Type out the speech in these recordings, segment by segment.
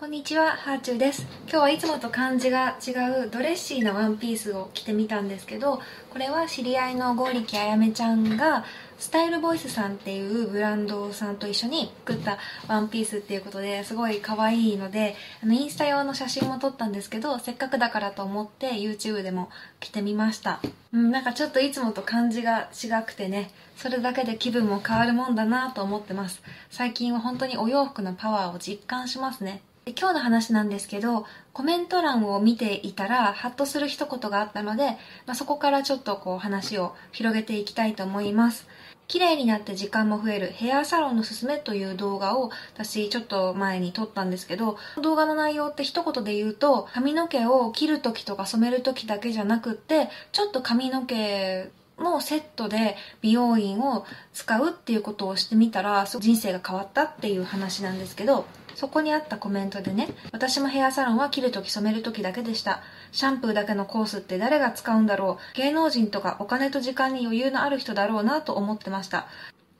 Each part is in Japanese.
こんにちは、ハーチューです。今日はいつもと感じが違うドレッシーなワンピースを着てみたんですけど、これは知り合いのゴーリキあやめちゃんが、スタイルボイスさんっていうブランドさんと一緒に作ったワンピースっていうことですごい可愛いので、あのインスタ用の写真も撮ったんですけど、せっかくだからと思って YouTube でも着てみました。うん、なんかちょっといつもと感じが違くてね、それだけで気分も変わるもんだなと思ってます。最近は本当にお洋服のパワーを実感しますね。で今日の話なんですけどコメント欄を見ていたらハッとする一言があったので、まあ、そこからちょっとこう話を広げていきたいと思います。綺麗になって時間も増えるヘアサロンのすすめという動画を私ちょっと前に撮ったんですけど動画の内容って一言で言うと髪の毛を切る時とか染める時だけじゃなくってちょっと髪の毛のセットで美容院を使うっていうことをしてみたら人生が変わったっていう話なんですけどそこにあったコメントでね私もヘアサロンは切るとき染めるときだけでした。シャンプーだけのコースって誰が使うんだろう。芸能人とかお金と時間に余裕のある人だろうなと思ってました。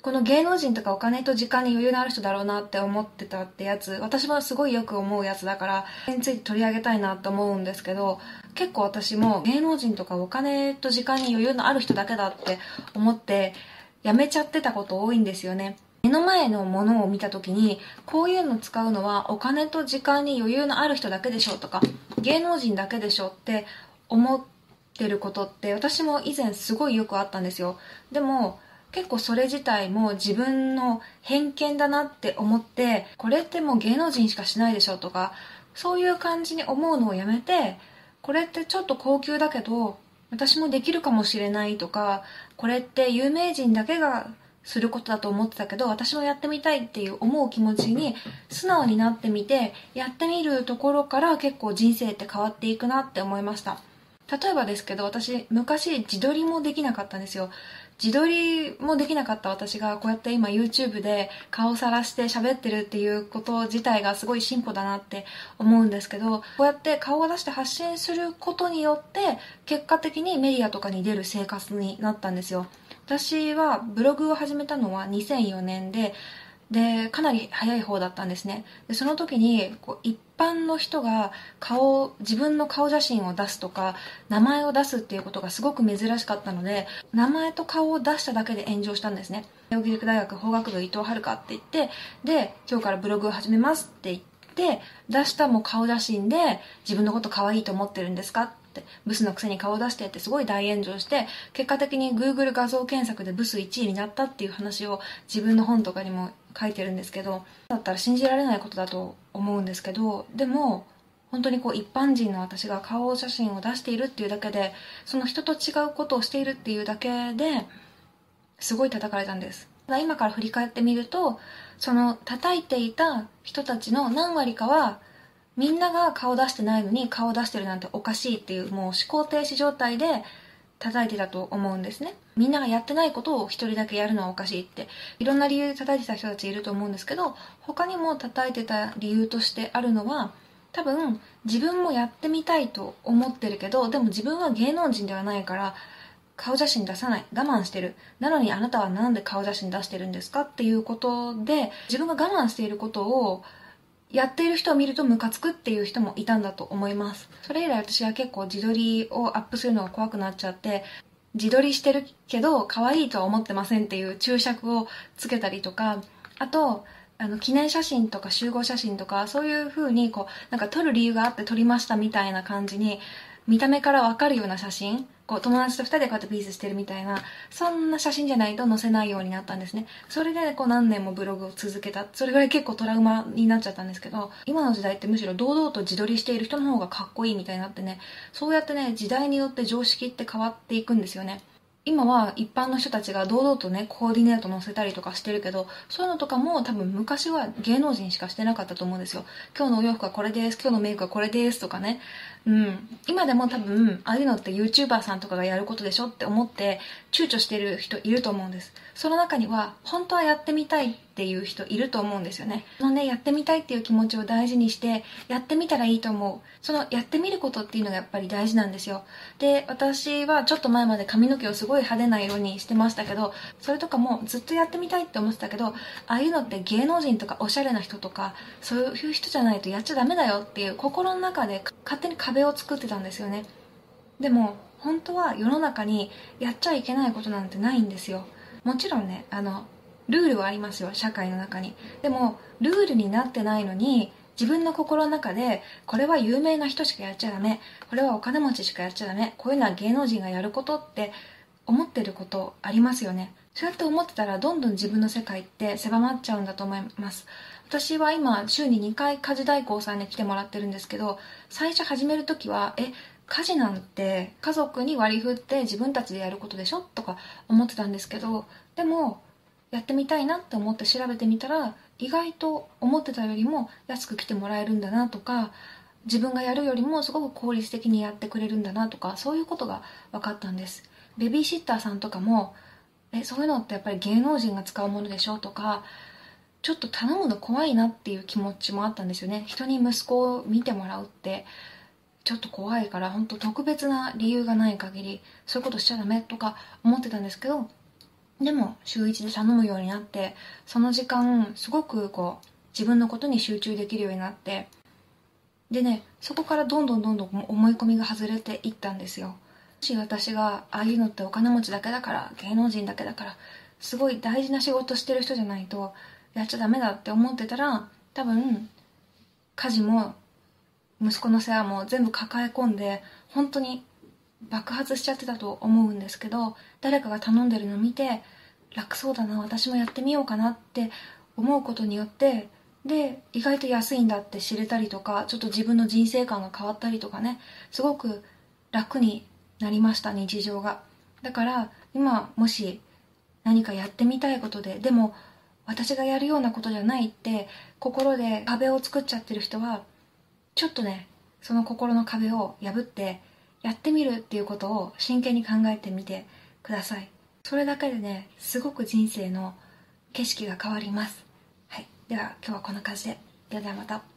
この芸能人とかお金と時間に余裕のある人だろうなって思ってたってやつ私もすごいよく思うやつだからそれについて取り上げたいなと思うんですけど結構私も芸能人とかお金と時間に余裕のある人だけだって思ってやめちゃってたこと多いんですよね。目の前のものを見た時にこういうの使うのはお金と時間に余裕のある人だけでしょとか芸能人だけでしょって思ってることって私も以前すごいよくあったんですよ。でも結構それ自体も自分の偏見だなって思ってこれってもう芸能人しかしないでしょとかそういう感じに思うのをやめてこれってちょっと高級だけど私もできるかもしれないとかこれって有名人だけがすることだと思ってたけど私もやってみたいっていう思う気持ちに素直になってみてやってみるところから結構人生って変わっていくなって思いました。例えばですけど私昔自撮りもできなかったんですよ。自撮りもできなかった私がこうやって今 YouTube で顔さらして喋ってるっていうこと自体がすごい進歩だなって思うんですけどこうやって顔を出して発信することによって結果的にメディアとかに出る生活になったんですよ。私はブログを始めたのは2004年ででかなり早い方だったんですね。でその時にこう一般の人が顔自分の顔写真を出すとか名前を出すっていうことがすごく珍しかったので名前と顔を出しただけで炎上したんですね。慶義塾大学法学部伊藤遥って言ってで今日からブログを始めますって言って出したも顔写真で自分のこと可愛いと思ってるんですかってブスのくせに顔を出してってすごい大炎上して結果的に Google 画像検索でブス1位になったっていう話を自分の本とかにも書いてるんですけどだったら信じられないことだと思うんですけどでも本当にこう一般人の私が顔写真を出しているっていうだけでその人と違うことをしているっていうだけですごい叩かれたんです。今から振り返ってみるとその叩いていた人たちの何割かはみんなが顔出してないのに顔出してるなんておかしいっていうもう思考停止状態で叩いてたと思うんですね。みんながやってないことを一人だけやるのはおかしいっていろんな理由で叩いてた人たちいると思うんですけど他にも叩いてた理由としてあるのは多分自分もやってみたいと思ってるけどでも自分は芸能人ではないから顔写真出さない我慢してる。なのにあなたは何で顔写真出してるんですかっていうことで自分が我慢していることをやっている人を見るとムカつくっていう人もいたんだと思います。それ以来私は結構自撮りをアップするのが怖くなっちゃって自撮りしてるけど可愛いとは思ってませんっていう注釈をつけたりとかあとあの記念写真とか集合写真とかそういう風にこうなんか撮る理由があって撮りましたみたいな感じに見た目からわかるような写真こう友達と2人でこうやってピースしてるみたいなそんな写真じゃないと載せないようになったんですね。それでこう何年もブログを続けたそれぐらい結構トラウマになっちゃったんですけど今の時代ってむしろ堂々と自撮りしている人の方がかっこいいみたいになってねそうやってね時代によって常識って変わっていくんですよね。今は一般の人たちが堂々とねコーディネート載せたりとかしてるけどそういうのとかも多分昔は芸能人しかしてなかったと思うんですよ。今日のお洋服はこれです今日のメイクはこれですとかね。うん。今でも多分ああいうのって YouTuber さんとかがやることでしょって思って躊躇してる人いると思うんです。その中には本当はやってみたいっていう人いると思うんですよね。そのねやってみたいっていう気持ちを大事にしてやってみたらいいと思う。そのやってみることっていうのがやっぱり大事なんですよ。で私はちょっと前まで髪の毛をすごい派手な色にしてましたけどそれとかもずっとやってみたいって思ってたけどああいうのって芸能人とかおしゃれな人とかそういう人じゃないとやっちゃダメだよっていう心の中で勝手に壁を作ってたんですよね。でも本当は世の中にやっちゃいけないことなんてないんですよ。もちろんねあのルールはありますよ社会の中に。でもルールになってないのに自分の心の中でこれは有名な人しかやっちゃダメ。これはお金持ちしかやっちゃダメ。こういうのは芸能人がやることって思ってることありますよね。そうやって思ってたらどんどん自分の世界って狭まっちゃうんだと思います。私は今週に2回家事代行さんに来てもらってるんですけど最初始める時はえ家事なんて家族に割り振って自分たちでやることでしょ？とか思ってたんですけどでもやってみたいなって思って調べてみたら意外と思ってたよりも安く来てもらえるんだなとか自分がやるよりもすごく効率的にやってくれるんだなとかそういうことが分かったんです。ベビーシッターさんとかもえそういうのってやっぱり芸能人が使うものでしょ？とかちょっと頼むの怖いなっていう気持ちもあったんですよね。人に息子を見てもらうってちょっと怖いから本当特別な理由がない限りそういうことしちゃダメとか思ってたんですけどでも週1で頼むようになってその時間すごくこう自分のことに集中できるようになってでねそこからどんどんどんどん思い込みが外れていったんですよ。もし私がああいうのってお金持ちだけだから芸能人だけだからすごい大事な仕事してる人じゃないとやっちゃダメだって思ってたら多分家事も息子の世話も全部抱え込んで本当に爆発しちゃってたと思うんですけど誰かが頼んでるの見て楽そうだな私もやってみようかなって思うことによってで意外と安いんだって知れたりとかちょっと自分の人生観が変わったりとかねすごく楽になりました日常が。だから今もし何かやってみたいことででも私がやるようなことじゃないって心で壁を作っちゃってる人はちょっとねその心の壁を破ってやってみるっていうことを真剣に考えてみてください。それだけでねすごく人生の景色が変わります。はい。では今日はこんな感じで。ではまた。